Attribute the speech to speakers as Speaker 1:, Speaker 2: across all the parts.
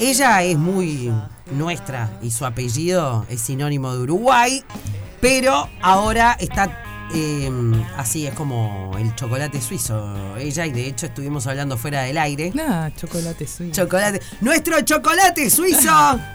Speaker 1: ella es muy nuestra y su apellido es sinónimo de Uruguay, pero ahora está eh, así, es como el chocolate suizo. Ella, y de hecho estuvimos hablando fuera del aire.
Speaker 2: Ah, chocolate suizo.
Speaker 1: Chocolate. ¡Nuestro chocolate suizo!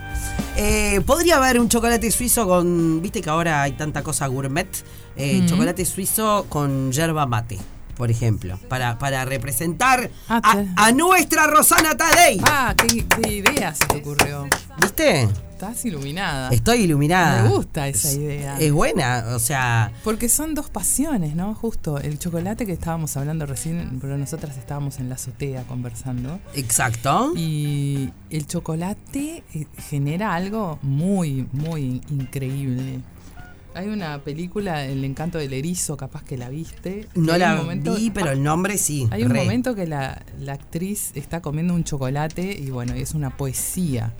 Speaker 1: Eh, podría haber un chocolate suizo con. Viste que ahora hay tanta cosa gourmet. Eh. Chocolate suizo con yerba mate, por ejemplo. Para, para representar
Speaker 2: Ah,
Speaker 1: a, nuestra Rosana Tadei.
Speaker 2: Ah, qué, qué idea se te ocurrió.
Speaker 1: ¿Viste?
Speaker 2: Estás iluminada.
Speaker 1: Estoy iluminada.
Speaker 2: Me gusta esa idea.
Speaker 1: Es buena, o sea.
Speaker 2: Porque son dos pasiones, ¿no? Justo el chocolate que estábamos hablando recién, pero nosotras estábamos en la azotea conversando.
Speaker 1: Exacto.
Speaker 2: Y el chocolate eh, genera algo muy, muy increíble. Hay una película, El encanto del erizo, capaz que la viste.
Speaker 1: No la
Speaker 2: momento-
Speaker 1: vi, pero el nombre sí.
Speaker 2: Hay un
Speaker 1: re.
Speaker 2: momento que la, la actriz está comiendo un chocolate y bueno, es una poesía.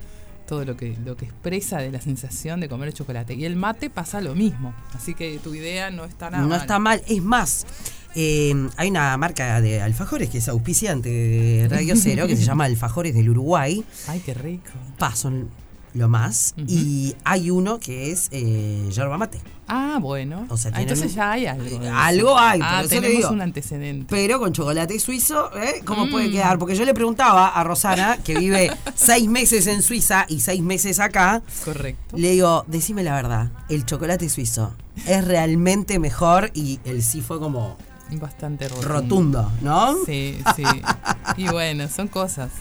Speaker 2: Todo lo que, lo que expresa de la sensación de comer el chocolate. Y el mate pasa lo mismo. Así que tu idea no está nada
Speaker 1: No
Speaker 2: mal.
Speaker 1: está mal. Es más, eh, hay una marca de alfajores que es auspiciante de Radio Cero que se llama Alfajores del Uruguay.
Speaker 2: Ay, qué rico.
Speaker 1: Pa, son lo más. Y hay uno que es eh, yerba mate.
Speaker 2: Ah, bueno.
Speaker 1: O sea,
Speaker 2: Ah, entonces ya hay algo.
Speaker 1: algo hay,
Speaker 2: Ah,
Speaker 1: le
Speaker 2: tenemos
Speaker 1: digo.
Speaker 2: un antecedente.
Speaker 1: Pero con chocolate suizo, ¿eh? ¿cómo
Speaker 2: Mm.
Speaker 1: puede quedar? Porque yo le preguntaba a Rosana, que vive seis meses en Suiza y seis meses acá,
Speaker 2: Correcto.
Speaker 1: le digo, decime la verdad, ¿el chocolate suizo es realmente mejor? Y el sí fue como
Speaker 2: Bastante rotundo.
Speaker 1: rotundo, ¿no?
Speaker 2: Sí, sí. Y bueno, son cosas.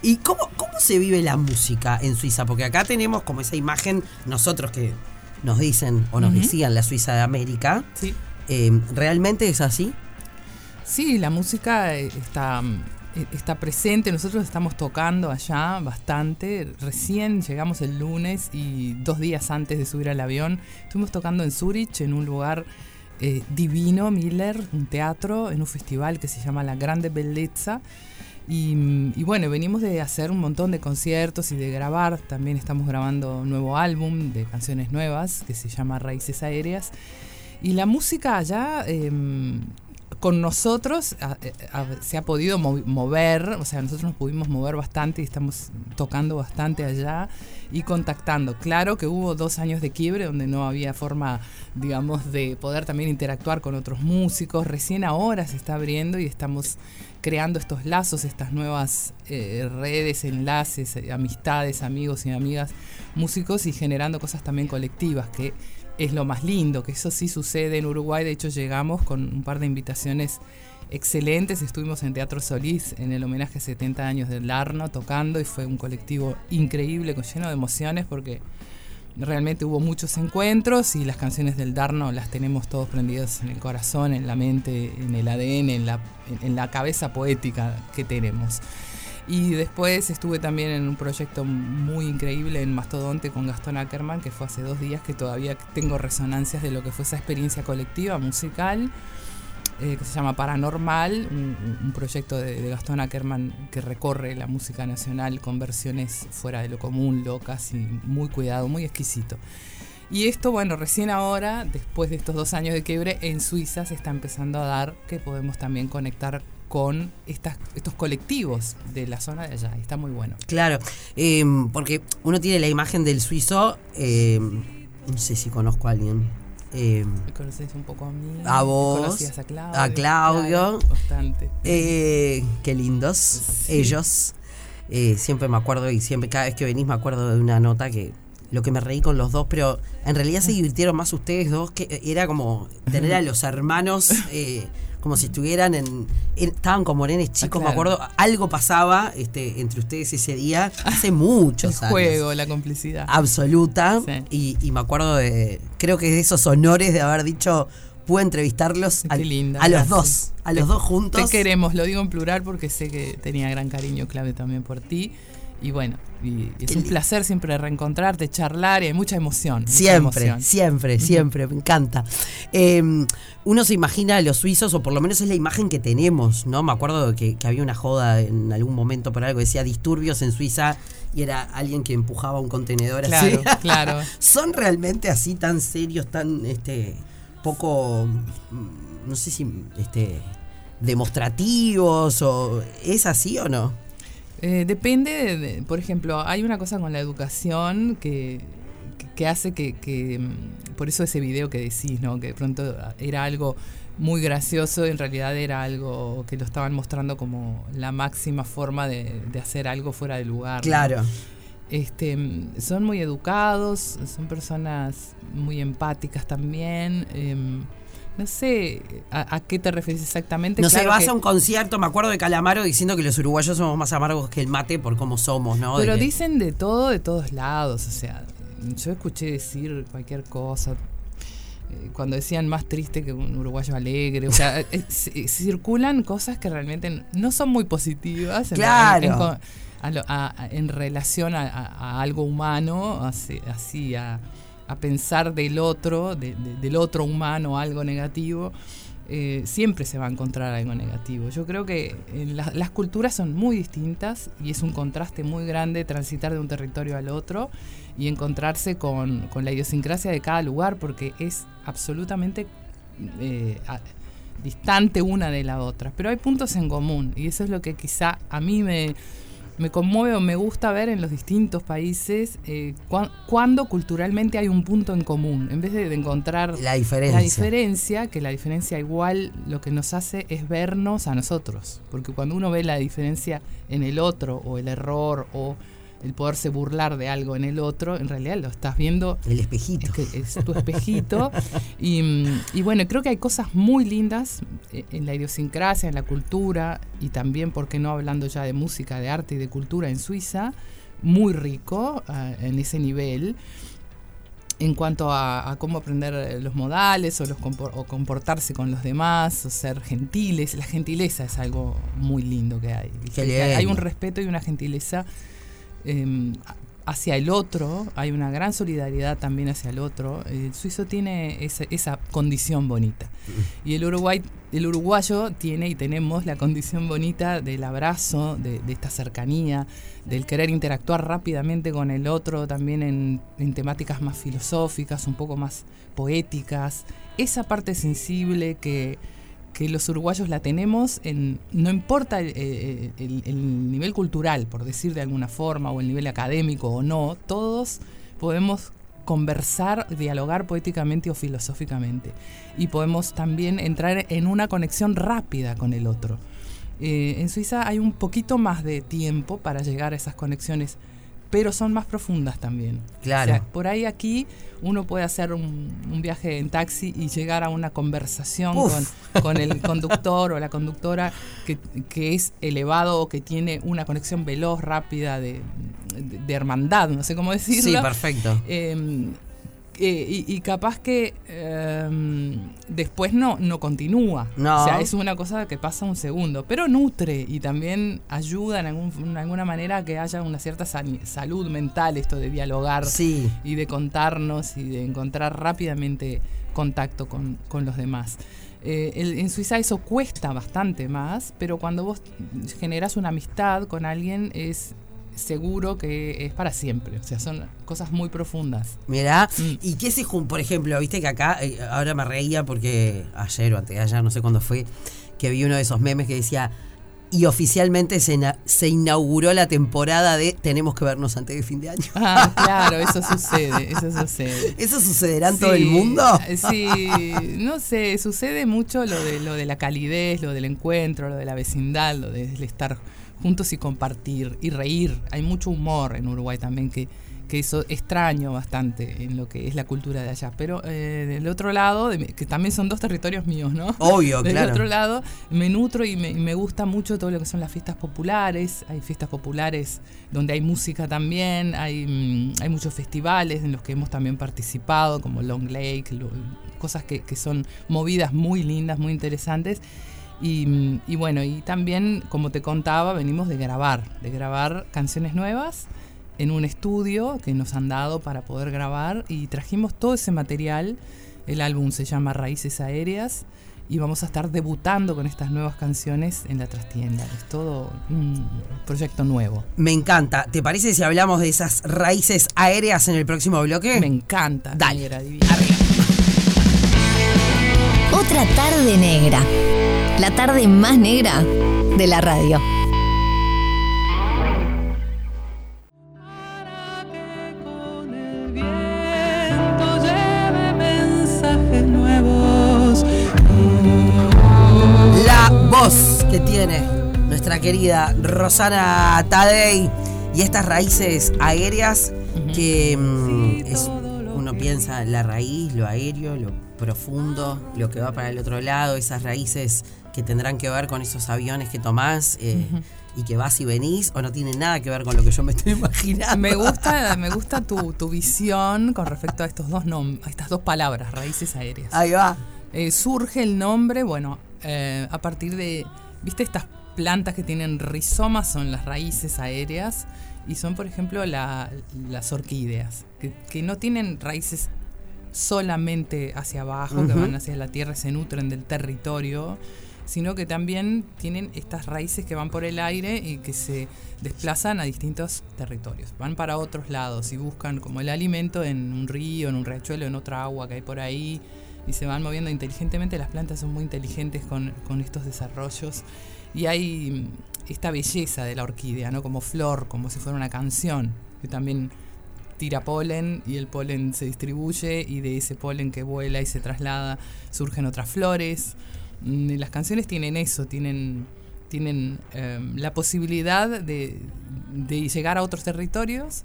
Speaker 1: ¿Y cómo, cómo se vive la música en Suiza? Porque acá tenemos como esa imagen, nosotros que nos dicen o nos decían la Suiza de América,
Speaker 2: Sí.
Speaker 1: eh, ¿realmente es así?
Speaker 2: Sí, la música eh, está, eh, está presente. Nosotros estamos tocando allá bastante. Recién llegamos el lunes y dos días antes de subir al avión estuvimos tocando en Zurich, en un lugar eh, divino, Miller, un teatro, en un festival que se llama La Grande Bellezza. Y, bueno, venimos de hacer un montón de conciertos y de grabar. También estamos grabando un nuevo álbum de canciones nuevas que se llama Raíces Aéreas. Y la música allá, em, con nosotros, se ha podido mo- mover, o sea, nosotros nos pudimos mover bastante y estamos tocando bastante allá y contactando. Claro que hubo dos años de quiebre donde no había forma, digamos, de poder también interactuar con otros músicos. Recién ahora se está abriendo y estamos creando estos lazos, estas nuevas eh, redes, enlaces, eh, amistades, amigos y amigas, músicos y generando cosas también colectivas, que es lo más lindo, que eso sí sucede en Uruguay. De hecho, llegamos con un par de invitaciones excelentes. Estuvimos en Teatro Solís en el homenaje a 70 años del Arno tocando y fue un colectivo increíble, lleno de emociones, porque realmente hubo muchos encuentros y las canciones del Darno las tenemos todos prendidas en el corazón, en la mente, en el ADN, en la, en la cabeza poética que tenemos. Y después estuve también en un proyecto muy increíble en Mastodonte con Gastón Ackerman, que fue hace dos días, que todavía tengo resonancias de lo que fue esa experiencia colectiva musical, eh, que se llama Paranormal, un, proyecto de, de Gastón Ackerman que recorre la música nacional con versiones fuera de lo común, locas y muy cuidado, muy exquisito. Y esto, bueno, recién ahora, después de estos dos años de quiebre, en Suiza se está empezando a dar que podemos también conectar con estas, estos colectivos de la zona de allá. Está muy bueno.
Speaker 1: Claro, eh, porque uno tiene la imagen del suizo, eh, no sé si conozco a alguien. eh,
Speaker 2: Me conoces un poco a mí.
Speaker 1: A vos,
Speaker 2: a Claudio.
Speaker 1: a Claudio.
Speaker 2: bastante.
Speaker 1: Eh, qué lindos
Speaker 2: Sí.
Speaker 1: ellos. Eh, siempre me acuerdo y siempre cada vez que venís me acuerdo de una nota que lo que me reí con los dos, pero en realidad se divirtieron más ustedes dos, que era como tener a los hermanos eh, como si estuvieran en, en- estaban como nenes chicos, me
Speaker 2: Ah, claro.
Speaker 1: acuerdo, algo pasaba este, entre ustedes ese día, hace muchos
Speaker 2: El
Speaker 1: años.
Speaker 2: juego, la complicidad.
Speaker 1: Absoluta.
Speaker 2: Sí.
Speaker 1: Y, y me acuerdo de, creo que de esos honores de haber dicho, puedo entrevistarlos al-
Speaker 2: linda,
Speaker 1: a los
Speaker 2: gracias.
Speaker 1: dos, a los
Speaker 2: Te-
Speaker 1: dos juntos.
Speaker 2: Te queremos, lo digo en plural porque sé que tenía gran cariño Claudio también por ti. Y bueno, y es
Speaker 1: Qué
Speaker 2: un placer siempre reencontrarte, charlar y hay mucha emoción. mucha
Speaker 1: Siempre,
Speaker 2: emoción.
Speaker 1: siempre, siempre, me encanta. Eh, uno se imagina a los suizos, o por lo menos es la imagen que tenemos, ¿no? Me acuerdo que, que había una joda en algún momento por algo, decía disturbios en Suiza y era alguien que empujaba un contenedor
Speaker 2: Claro,
Speaker 1: así.
Speaker 2: claro.
Speaker 1: ¿Son realmente así tan serios, tan este poco mm, no sé si este demostrativos o es así o no?
Speaker 2: Eh, depende, de, de- por ejemplo, hay una cosa con la educación que, que- que hace que, que, mm, por eso ese video que decís, ¿no? Que de pronto era algo muy gracioso, en realidad era algo que lo estaban mostrando como la máxima forma de, de hacer algo fuera de lugar. ¿no?
Speaker 1: Claro.
Speaker 2: Este, mm, son muy educados, son personas muy empáticas también. em, no sé a, a qué te refieres exactamente.
Speaker 1: No sé,
Speaker 2: Claro
Speaker 1: vas
Speaker 2: que-
Speaker 1: a un concierto, me acuerdo de Calamaro diciendo que los uruguayos somos más amargos que el mate por cómo somos, ¿no?
Speaker 2: Pero dicen de todo, de todos lados. O sea, yo escuché decir cualquier cosa. eh, Cuando decían más triste que un uruguayo alegre. O sea, eh, circulan cosas que realmente no son muy positivas. en-
Speaker 1: Claro.
Speaker 2: En, co- a lo- a- a- en relación a, algo humano, así, así a, a pensar del otro, de- de- del otro humano algo negativo. eh, siempre se va a encontrar algo negativo. Yo creo que eh, la- las culturas son muy distintas y es un contraste muy grande transitar de un territorio al otro y encontrarse con, la idiosincrasia de cada lugar porque es absolutamente eh, distante una de la otra. Pero hay puntos en común y eso es lo que quizá a mí me, me conmueve o me gusta ver en los distintos países eh, cuan- cuando culturalmente hay un punto en común, en vez de, de encontrar
Speaker 1: La diferencia.
Speaker 2: la diferencia, que la diferencia igual lo que nos hace es vernos a nosotros. Porque cuando uno ve la diferencia en el otro, o el error, o el poderse burlar de algo en el otro, en realidad lo estás viendo,
Speaker 1: El espejito.
Speaker 2: es, que es tu espejito. y, y bueno, creo que hay cosas muy lindas eh, en la idiosincrasia, en la cultura, y también, ¿por qué no hablando ya de música, de arte y de cultura en Suiza? Muy rico ah, en ese nivel en cuanto a, a cómo aprender los modales o, los compor- o comportarse con los demás, o ser gentiles. La gentileza es algo muy lindo que hay. Hay un respeto y una gentileza eh, hacia el otro, hay una gran solidaridad también hacia el otro. El suizo tiene esa, condición bonita. Y el Uruguay, el uruguayo tiene y tenemos la condición bonita del abrazo, de, esta cercanía, del querer interactuar rápidamente con el otro, también en temáticas más filosóficas, un poco más poéticas. Esa parte sensible que, que los uruguayos la tenemos, en, no importa el, el- el- el nivel cultural, por decir de alguna forma, o el nivel académico o no, todos podemos conversar, dialogar poéticamente o filosóficamente. Y podemos también entrar en una conexión rápida con el otro. Eh, en Suiza hay un poquito más de tiempo para llegar a esas conexiones, pero son más profundas también.
Speaker 1: Claro.
Speaker 2: O sea, por ahí aquí uno puede hacer un, un viaje en taxi y llegar a una conversación con, con el conductor o la conductora que, que es elevado o que tiene una conexión veloz, rápida, de, de- de hermandad, no sé cómo decirlo.
Speaker 1: Sí, perfecto.
Speaker 2: Eh, eh, y, y capaz que eh, después no, no continúa.
Speaker 1: No.
Speaker 2: O sea, es una cosa que pasa un segundo, pero nutre y también ayuda en, algún- en alguna manera a que haya una cierta salud mental, esto de dialogar
Speaker 1: Sí.
Speaker 2: y de contarnos y de encontrar rápidamente contacto con, con los demás. Eh, el- en Suiza eso cuesta bastante más, pero cuando vos generas una amistad con alguien es seguro que es para siempre. O sea, son cosas muy profundas.
Speaker 1: Mirá,
Speaker 2: Mm.
Speaker 1: ¿y qué se Por ejemplo, viste que acá, eh, ahora me reía porque ayer o antes de ayer, no sé cuándo fue, que vi uno de esos memes que decía, y oficialmente se, se inauguró la temporada de Tenemos que vernos antes de fin de año.
Speaker 2: Ah, claro, eso sucede, eso sucede.
Speaker 1: ¿Eso sucederá en todo el mundo?
Speaker 2: Sí, no sé, sucede mucho lo de lo de la calidez, lo del encuentro, lo de la vecindad, lo del estar juntos y compartir y reír. Hay mucho humor en Uruguay también que, que eso extraño bastante en lo que es la cultura de allá. Pero eh, del otro lado, de que también son dos territorios míos, ¿no?
Speaker 1: Obvio,
Speaker 2: Del
Speaker 1: claro.
Speaker 2: otro lado, me nutro y me, me gusta mucho todo lo que son las fiestas populares. Hay fiestas populares donde hay música también, hay, mm, hay muchos festivales en los que hemos también participado, como Long Lake, lo- cosas que, que son movidas muy lindas, muy interesantes. Y, y bueno, y también, como te contaba, venimos de grabar, de grabar canciones nuevas en un estudio que nos han dado para poder grabar y trajimos todo ese material. El álbum se llama Raíces Aéreas y vamos a estar debutando con estas nuevas canciones en la trastienda. Es todo un proyecto nuevo.
Speaker 1: Me encanta. ¿Te parece si hablamos de esas raíces aéreas en el próximo bloque?
Speaker 2: Me encanta.
Speaker 1: Dale.
Speaker 2: divina.
Speaker 3: Otra tarde negra. La tarde más negra de la radio.
Speaker 1: La voz que tiene nuestra querida Rosana Tadei y estas raíces aéreas que... Mm, piensa la raíz, lo aéreo, lo profundo, lo que va para el otro lado, esas raíces que tendrán que ver con esos aviones que tomás eh, y que vas y venís, o no tiene nada que ver con lo que yo me estoy imaginando.
Speaker 2: Me gusta, me gusta tu, tu visión con respecto a estos dos a estas dos palabras, raíces aéreas.
Speaker 1: Ahí va.
Speaker 2: Eh, surge el nombre, bueno, eh, a partir de, ¿viste estas plantas que tienen rizomas? Son las raíces aéreas y son, por ejemplo, la- las orquídeas, que, que no tienen raíces solamente hacia abajo, que van hacia la tierra y se nutren del territorio, sino que también tienen estas raíces que van por el aire y que se desplazan a distintos territorios. Van para otros lados y buscan como el alimento en un río, en un riachuelo, en otra agua que hay por ahí y se van moviendo inteligentemente. Las plantas son muy inteligentes con, con estos desarrollos y hay mm, esta belleza de la orquídea, ¿no? Como flor, como si fuera una canción, que también tira polen y el polen se distribuye y de ese polen que vuela y se traslada surgen otras flores. Mm, las canciones tienen eso, tienen, tienen eh, la posibilidad de, de llegar a otros territorios,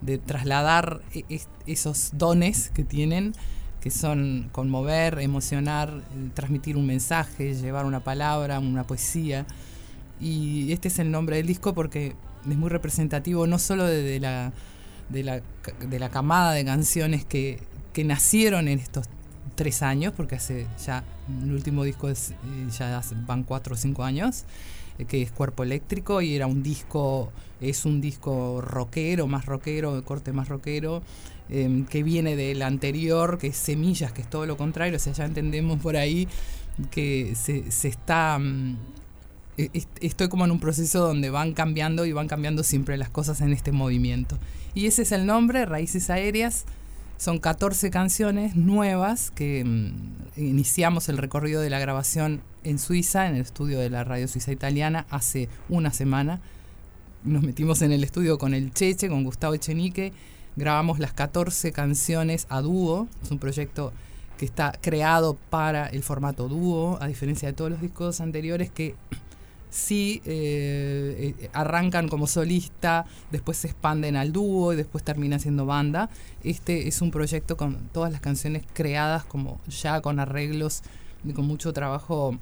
Speaker 2: de trasladar e- es- esos dones que tienen, que son conmover, emocionar, eh, transmitir un mensaje, llevar una palabra, una poesía. Y este es el nombre del disco porque es muy representativo no solo de, de la, de, la, de la camada de canciones que, que nacieron en estos tres años, porque hace ya el último disco es, eh, ya van cuatro o cinco años, eh, que es Cuerpo Eléctrico y era un disco, es un disco rockero, más rockero, de corte más rockero, eh, que viene del anterior, que es Semillas, que es todo lo contrario, o sea, ya entendemos por ahí que se, se está... mm, e- est- estoy como en un proceso donde van cambiando y van cambiando siempre las cosas en este movimiento. Y ese es el nombre, Raíces Aéreas. Son 14 canciones nuevas que mm, iniciamos el recorrido de la grabación en Suiza, en el estudio de la radio suiza italiana, hace una semana. Nos metimos en el estudio con el Cheche, con Gustavo Echenique, grabamos las 14 canciones a dúo. Es un proyecto que está creado para el formato dúo, a diferencia de todos los discos anteriores que sí eh, eh, arrancan como solista, después se expanden al dúo y después termina siendo banda. Este es un proyecto con todas las canciones creadas como ya con arreglos y con mucho trabajo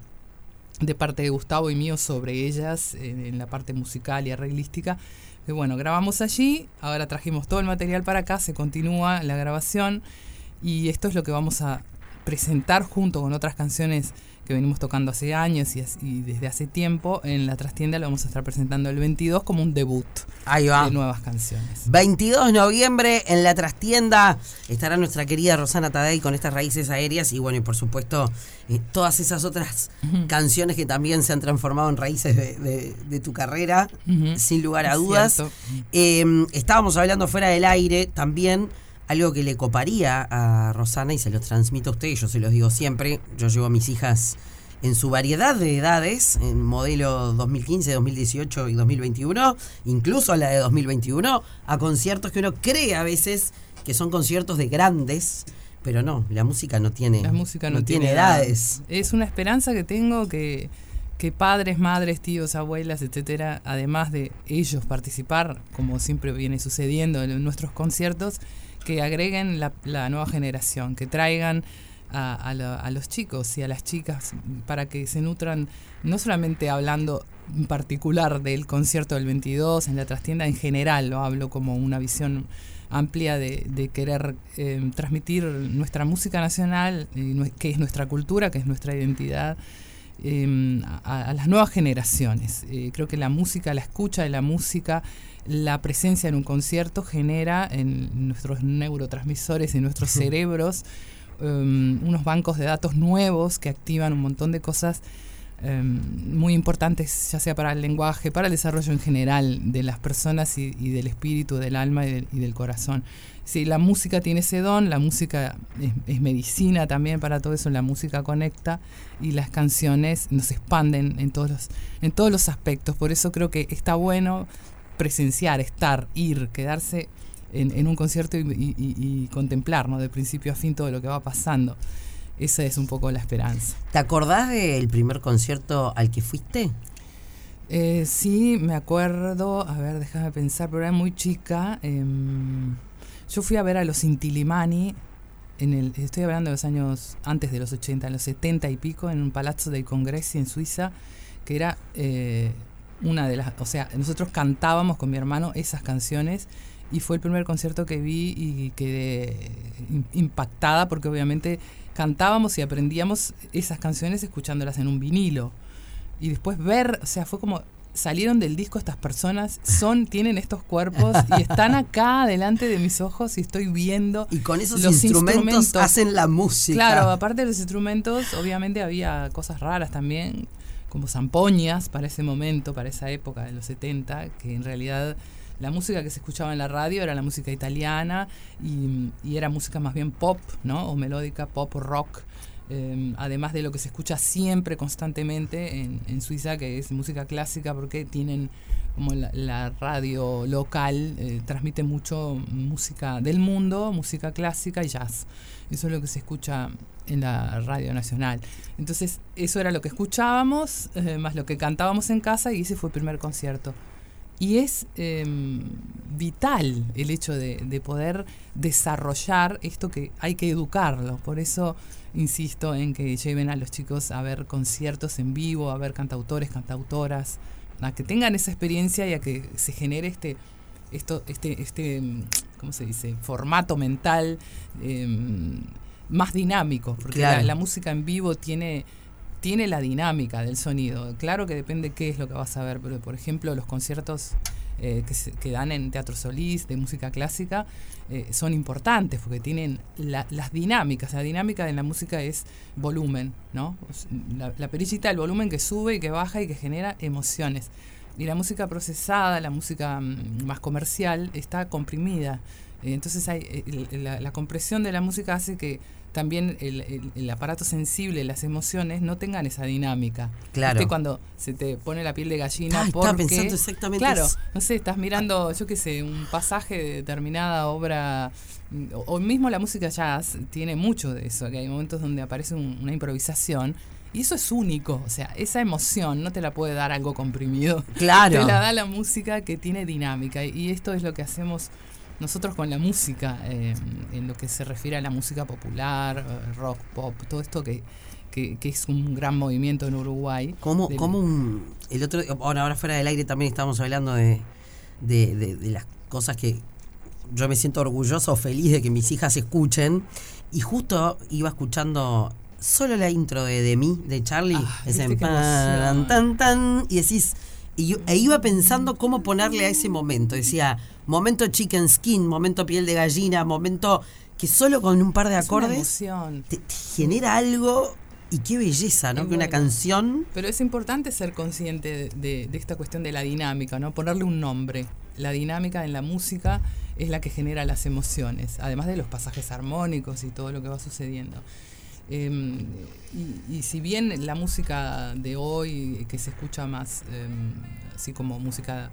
Speaker 2: de parte de Gustavo y mío sobre ellas en, en la parte musical y arreglística. Bueno, grabamos allí, ahora trajimos todo el material para acá, se continúa la grabación y esto es lo que vamos a presentar junto con otras canciones que venimos tocando hace años y, desde hace tiempo. En la trastienda lo vamos a estar presentando el 22 como un debut
Speaker 1: Ahí va.
Speaker 2: de nuevas canciones.
Speaker 1: 22 de noviembre en la trastienda estará nuestra querida Rosana Tadei con estas raíces aéreas y bueno, y por supuesto eh, todas esas otras canciones que también se han transformado en raíces de, de- de tu carrera, sin lugar a
Speaker 2: Es
Speaker 1: dudas. Eh, estábamos hablando fuera del aire también algo que le coparía a Rosana y se los transmito a ustedes, yo se los digo siempre, yo llevo a mis hijas en su variedad de edades, en modelo 2015, 2018 y 2021, incluso la de 2021, a conciertos que uno cree a veces que son conciertos de grandes, pero no, la música no tiene,
Speaker 2: La música no,
Speaker 1: tiene
Speaker 2: edad.
Speaker 1: edades.
Speaker 2: Es una esperanza que tengo que, que padres, madres, tíos, abuelas, etcétera, además de ellos participar, como siempre viene sucediendo en nuestros conciertos, que agreguen la, nueva generación, que traigan a, a los chicos y a las chicas para que se nutran, no solamente hablando en particular del concierto del 22 en la trastienda, en general lo hablo como una visión amplia de, querer eh, transmitir nuestra música nacional, nue- que es nuestra cultura, que es nuestra identidad, eh, a, a las nuevas generaciones. Eh, creo que la música, la escucha de la música, la presencia en un concierto genera en nuestros neurotransmisores, en nuestros cerebros, um, unos bancos de datos nuevos que activan un montón de cosas um, muy importantes, ya sea para el lenguaje, para el desarrollo en general de las personas y, y del espíritu, del alma y del, y del corazón. Sí, la música tiene ese don, la música es, es medicina también para todo eso, la música conecta y las canciones nos expanden en todos los, en todos los aspectos. Por eso creo que está bueno presenciar, estar, ir, quedarse en, en un concierto y, y- y- y contemplar, ¿no? De principio a fin todo lo que va pasando. Esa es un poco la esperanza.
Speaker 1: ¿Te acordás del primer concierto al que fuiste?
Speaker 2: Eh, sí, me acuerdo, a ver, déjame pensar, pero era muy chica. em, yo fui a ver a los Intilimani, en el, estoy hablando de los años antes de los 80, en los 70 y pico, en un palazzo del Congreso en Suiza, que era eh, una de las, o sea, nosotros cantábamos con mi hermano esas canciones y fue el primer concierto que vi y quedé im- impactada porque obviamente cantábamos y aprendíamos esas canciones escuchándolas en un vinilo y después ver, o sea, fue como salieron del disco estas personas, son tienen estos cuerpos y están acá delante de mis ojos y estoy viendo
Speaker 1: Y con esos
Speaker 2: los
Speaker 1: instrumentos,
Speaker 2: instrumentos.
Speaker 1: hacen la música.
Speaker 2: Claro, aparte de los instrumentos, obviamente había cosas raras también, como zampoñas para ese momento, para esa época de los 70, que en realidad la música que se escuchaba en la radio era la música italiana y, y era música más bien pop, ¿no? O melódica, pop, rock. eh, además de lo que se escucha siempre, constantemente en, en Suiza, que es música clásica, porque tienen como la, radio local, eh, transmite mucho música del mundo, música clásica y jazz. Eso es lo que se escucha en la radio nacional. Entonces, eso era lo que escuchábamos, eh, más lo que cantábamos en casa, y ese fue el primer concierto. Y es eh, vital el hecho de, de poder desarrollar esto que hay que educarlo. Por eso insisto en que lleven a los chicos a ver conciertos en vivo, a ver cantautores, cantautoras, a que tengan esa experiencia y a que se genere este, esto, este, este, ¿cómo se dice? Formato mental eh, más dinámico, porque
Speaker 1: Claro.
Speaker 2: la, la música en vivo tiene tiene la dinámica del sonido. Claro que depende qué es lo que vas a ver, pero por ejemplo los conciertos eh, que, se- que dan en Teatro Solís de música clásica eh, son importantes porque tienen la- las dinámicas. La dinámica de la música es volumen, ¿no? La, la perillita del volumen que sube y que baja y que genera emociones. Y la música procesada, la música mm, más comercial, está comprimida. Entonces hay, eh, la, la compresión de la música hace que también el, el- el aparato sensible, las emociones, no tengan esa dinámica.
Speaker 1: Claro.
Speaker 2: ¿Viste cuando se te pone la piel de gallina
Speaker 1: Ah,
Speaker 2: porque
Speaker 1: pensando exactamente
Speaker 2: claro
Speaker 1: eso.
Speaker 2: no sé estás mirando yo qué sé un pasaje de determinada obra o, o mismo la música jazz tiene mucho de eso que hay momentos donde aparece un- una improvisación y eso es único o sea esa emoción no te la puede dar algo comprimido
Speaker 1: Claro.
Speaker 2: te la da la música que tiene dinámica y esto es lo que hacemos nosotros con la música, eh, en lo que se refiere a la música popular, eh, rock, pop, todo esto que, que, que es un gran movimiento en Uruguay.
Speaker 1: Como,
Speaker 2: Del-
Speaker 1: como un. El otro, ahora, ahora fuera del aire también estábamos hablando de, de, de- de las cosas que yo me siento orgulloso feliz de que mis hijas escuchen. Y justo iba escuchando solo la intro de, de mí, de Charlie.
Speaker 2: Ah,
Speaker 1: ese pan, tan, tan, y decís. Y yo, e iba pensando cómo ponerle a ese momento. Decía, momento chicken skin, momento piel de gallina, momento que solo con un par de
Speaker 2: Es
Speaker 1: acordes te, te genera algo. Y qué belleza, ¿no?
Speaker 2: Es
Speaker 1: que una
Speaker 2: bueno.
Speaker 1: canción
Speaker 2: Pero es importante ser consciente de esta cuestión de la dinámica, ¿no? Ponerle un nombre. La dinámica en la música es la que genera las emociones, además de los pasajes armónicos y todo lo que va sucediendo. Eh, y, si bien la música de hoy, que se escucha más eh, así como música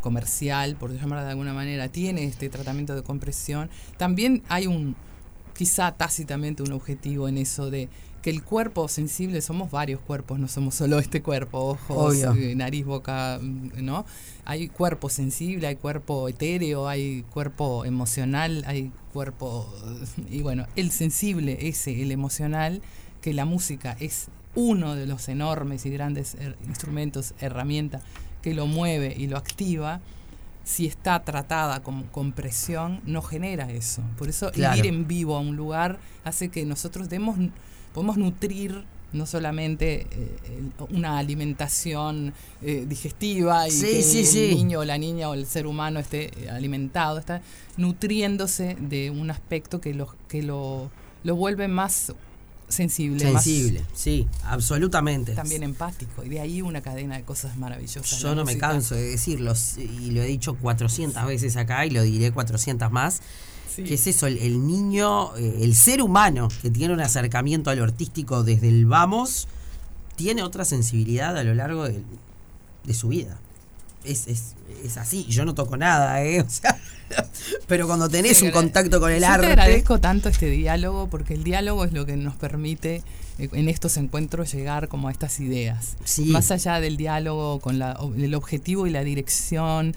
Speaker 2: comercial, por llamarla de alguna manera, tiene este tratamiento de compresión, también hay un, quizá tácitamente un objetivo en eso de que el cuerpo sensible, somos varios cuerpos, no somos solo este cuerpo, ojos,
Speaker 1: Obvio.
Speaker 2: eh, nariz, boca, mm, ¿no? Hay cuerpo sensible, hay cuerpo etéreo, hay cuerpo emocional, hay cuerpo... Y bueno, el sensible, ese, el emocional, que la música es uno de los enormes y grandes her- instrumentos, herramientas que lo mueve y lo activa, si está tratada con, con presión, no genera eso. Por eso
Speaker 1: Claro.
Speaker 2: ir en vivo a un lugar hace que nosotros demos, podemos nutrir no solamente eh, una alimentación eh, digestiva y
Speaker 1: Sí,
Speaker 2: que
Speaker 1: sí,
Speaker 2: el
Speaker 1: sí.
Speaker 2: niño o la niña o el ser humano esté eh, alimentado, está nutriéndose de un aspecto que lo, que lo, lo vuelve más sensible, más
Speaker 1: sensible. Sí, absolutamente.
Speaker 2: también empático. Y de ahí una cadena de cosas maravillosas.
Speaker 1: Yo no me canso de decirlo y lo he dicho 400 veces acá y lo diré 400 más.
Speaker 2: Sí.
Speaker 1: que es eso? El, el niño, eh, el ser humano que tiene un acercamiento a lo artístico desde el vamos, tiene otra sensibilidad a lo largo del- de su vida. Es, es, es así, yo no toco nada, ¿eh? O sea, pero cuando tenés
Speaker 2: Sí,
Speaker 1: un contacto con el
Speaker 2: Yo
Speaker 1: arte.
Speaker 2: te agradezco tanto este diálogo porque el diálogo es lo que nos permite eh, en estos encuentros llegar como a estas ideas.
Speaker 1: Sí.
Speaker 2: Más allá del diálogo con la, el objetivo y la dirección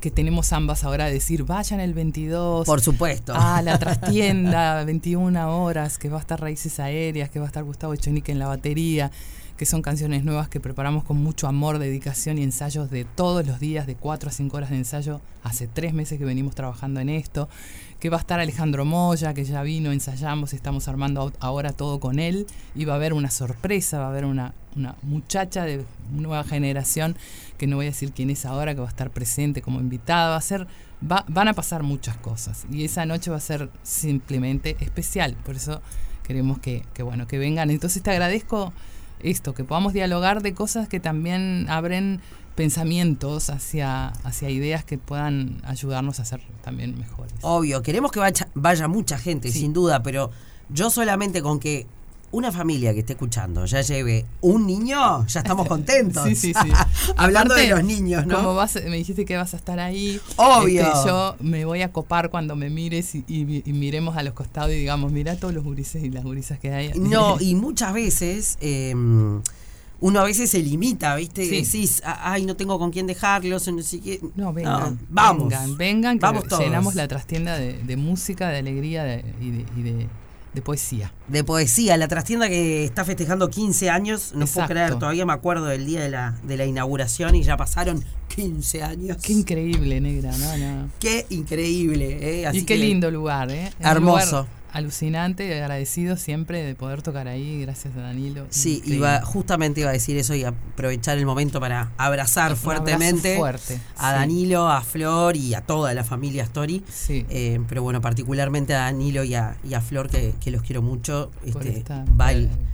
Speaker 2: que tenemos ambas ahora de decir vayan el 22
Speaker 1: Por supuesto.
Speaker 2: a la trastienda 21 horas que va a estar Raíces Aéreas, que va a estar Gustavo Echenique en la batería que son canciones nuevas que preparamos con mucho amor, dedicación y ensayos de todos los días, de 4 a 5 horas de ensayo. Hace tres meses que venimos trabajando en esto. Que va a estar Alejandro Moya, que ya vino, ensayamos, estamos armando ahora todo con él. Y va a haber una sorpresa, va a haber una, una muchacha de nueva generación, que no voy a decir quién es ahora, que va a estar presente como invitada. Va a ser, va- van a pasar muchas cosas. Y esa noche va a ser simplemente especial. Por eso queremos que, que bueno, que vengan. Entonces te agradezco esto, que podamos dialogar de cosas que también abren pensamientos hacia, hacia ideas que puedan ayudarnos a ser también mejores.
Speaker 1: Obvio, queremos que vaya, vaya mucha gente,
Speaker 2: Sí.
Speaker 1: sin duda, pero yo solamente con que una familia que esté escuchando ya lleve un niño, ya estamos contentos.
Speaker 2: Sí, sí, sí.
Speaker 1: Hablando de los niños, ¿no?
Speaker 2: Como vas, me dijiste que vas a estar ahí.
Speaker 1: Obvio.
Speaker 2: este, yo me voy a copar cuando me mires y, y- y miremos a los costados y digamos, mira todos los gurises y las gurisas que hay.
Speaker 1: No, y muchas veces eh, uno a veces se limita, ¿viste?
Speaker 2: Sí.
Speaker 1: Decís, "Ah, ay, no tengo con quién dejarlos, no sé qué.
Speaker 2: No, vengan.
Speaker 1: vamos.
Speaker 2: Vengan, vengan, que
Speaker 1: Vamos todos.
Speaker 2: llenamos la trastienda de, de música, de alegría de- y, de, y de- de poesía.
Speaker 1: De poesía, la trastienda que está festejando 15 años, no puedo creer, todavía me acuerdo del día de la, de la inauguración y ya pasaron 15 años.
Speaker 2: Qué increíble, negra, no, no.
Speaker 1: Qué increíble, ¿eh? Así
Speaker 2: y qué
Speaker 1: que-
Speaker 2: lindo lugar, ¿eh?
Speaker 1: Hermoso.
Speaker 2: lugar Alucinante, agradecido siempre de poder tocar ahí, gracias a Danilo.
Speaker 1: Sí, iba, justamente iba a decir eso y aprovechar el momento para abrazar
Speaker 2: Un
Speaker 1: fuertemente
Speaker 2: fuerte,
Speaker 1: a
Speaker 2: sí.
Speaker 1: Danilo, a Flor y a toda la familia Story.
Speaker 2: Sí.
Speaker 1: Eh, pero bueno, particularmente a Danilo y a, y a Flor, que, que los quiero mucho.
Speaker 2: por
Speaker 1: Este,
Speaker 2: esta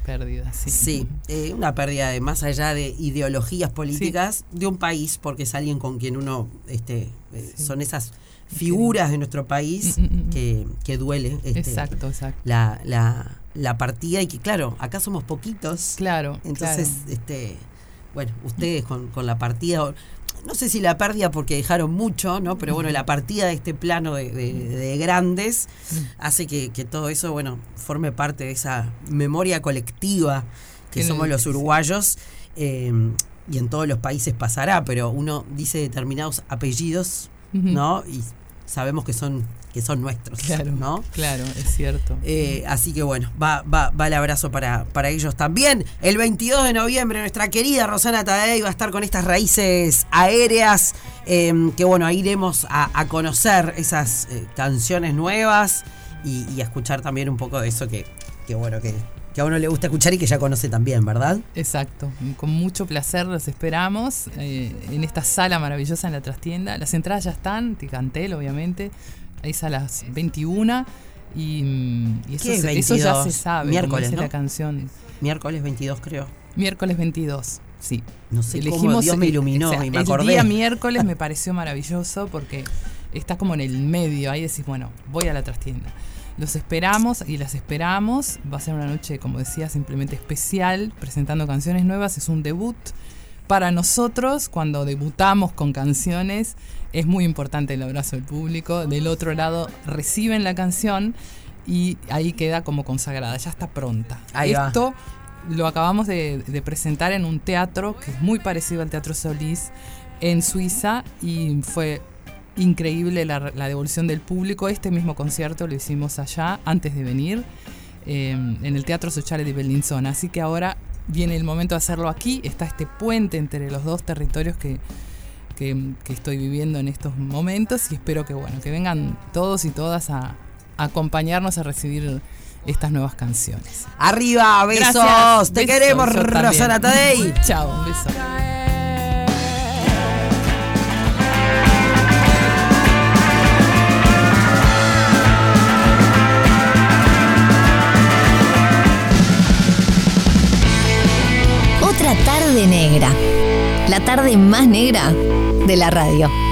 Speaker 2: pérdida, sí.
Speaker 1: Sí, eh, una pérdida de más allá de ideologías políticas de un país, porque es alguien con quien uno, este, eh, son esas figuras de nuestro país
Speaker 2: Mm, mm, mm.
Speaker 1: que, que duele este,
Speaker 2: Exacto, exacto.
Speaker 1: la, la, la partida y que claro, acá somos poquitos,
Speaker 2: Claro,
Speaker 1: entonces,
Speaker 2: claro.
Speaker 1: este, bueno, ustedes con, con la partida, no sé si la pérdida porque dejaron mucho, ¿no? Pero bueno, la partida de este plano de, de- de grandes hace que, que todo eso, bueno, forme parte de esa memoria colectiva que somos los uruguayos. eh, y en todos los países pasará, pero uno dice determinados apellidos. ¿no? Y sabemos que son, que son nuestros,
Speaker 2: Claro,
Speaker 1: ¿no?
Speaker 2: claro, es cierto.
Speaker 1: Eh, así que bueno, va, va, va el abrazo para, para ellos también. El 22 de noviembre, nuestra querida Rosana Tadei va a estar con estas raíces aéreas. eh, que bueno, ahí iremos a, a conocer esas eh, canciones nuevas y, y a escuchar también un poco de eso que, que bueno, que, que a uno le gusta escuchar y que ya conoce también, ¿verdad?
Speaker 2: Exacto, con mucho placer los esperamos eh, en esta sala maravillosa en la trastienda. Las entradas ya están, Ticantel obviamente, es a las 21 y, mm, y eso,
Speaker 1: ¿Qué es
Speaker 2: se, eso ya
Speaker 1: 22?
Speaker 2: se sabe, como
Speaker 1: Miércoles,
Speaker 2: dice
Speaker 1: ¿no?
Speaker 2: la canción.
Speaker 1: Miércoles 22 creo.
Speaker 2: Miércoles 22, sí.
Speaker 1: No sé cómo Dios me iluminó
Speaker 2: o sea,
Speaker 1: y me
Speaker 2: el
Speaker 1: acordé.
Speaker 2: día miércoles me pareció maravilloso porque está como en el medio, ahí decís, bueno, voy a la trastienda. Los esperamos y las esperamos. Va a ser una noche, como decía, simplemente especial, presentando canciones nuevas. Es un debut. Para nosotros, cuando debutamos con canciones, es muy importante el abrazo del público. Del otro lado, reciben la canción y ahí queda como consagrada, ya está pronta.
Speaker 1: Ahí va.
Speaker 2: Esto lo acabamos de, de presentar en un teatro que es muy parecido al Teatro Solís en Suiza y fue increíble la, la devolución del público. Este mismo concierto lo hicimos allá antes de venir eh, en el Teatro Sociale de Bellinzona. Así que ahora viene el momento de hacerlo aquí. Está este puente entre los dos territorios que, que, que estoy viviendo en estos momentos y espero que bueno que vengan todos y todas a, a acompañarnos a recibir estas nuevas canciones.
Speaker 1: Arriba, besos.
Speaker 2: Gracias.
Speaker 1: Te
Speaker 2: Besos,
Speaker 1: queremos. Rosana Tadei.
Speaker 2: Chao, un beso.
Speaker 3: Negra. La tarde más negra de la radio.